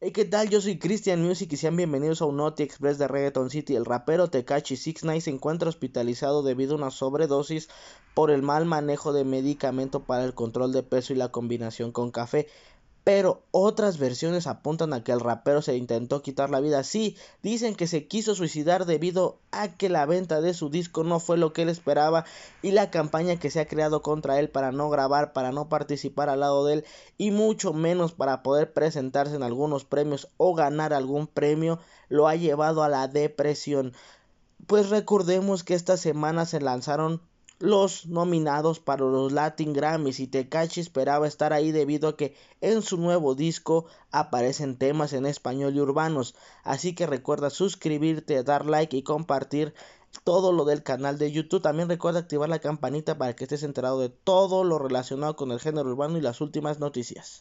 Hey, ¿qué tal? Yo soy Christian Music y sean bienvenidos a un Noti Express de Reggaeton City. El rapero Tekashi 69 se encuentra hospitalizado debido a una sobredosis por el mal manejo de medicamento para el control de peso y la combinación con café pero otras versiones apuntan a que el rapero se intentó quitar la vida. Sí, dicen que se quiso suicidar debido a que la venta de su disco no fue lo que él esperaba y la campaña que se ha creado contra él para no grabar, para no participar al lado de él y mucho menos para poder presentarse en algunos premios o ganar algún premio lo ha llevado a la depresión. Pues recordemos que esta semana se lanzaron los nominados para los Latin Grammys y Tekashi esperaba estar ahí debido a que en su nuevo disco aparecen temas en español y urbanos. Así que recuerda suscribirte, dar like y compartir todo lo del canal de YouTube. También recuerda activar la campanita para que estés enterado de todo lo relacionado con el género urbano y las últimas noticias.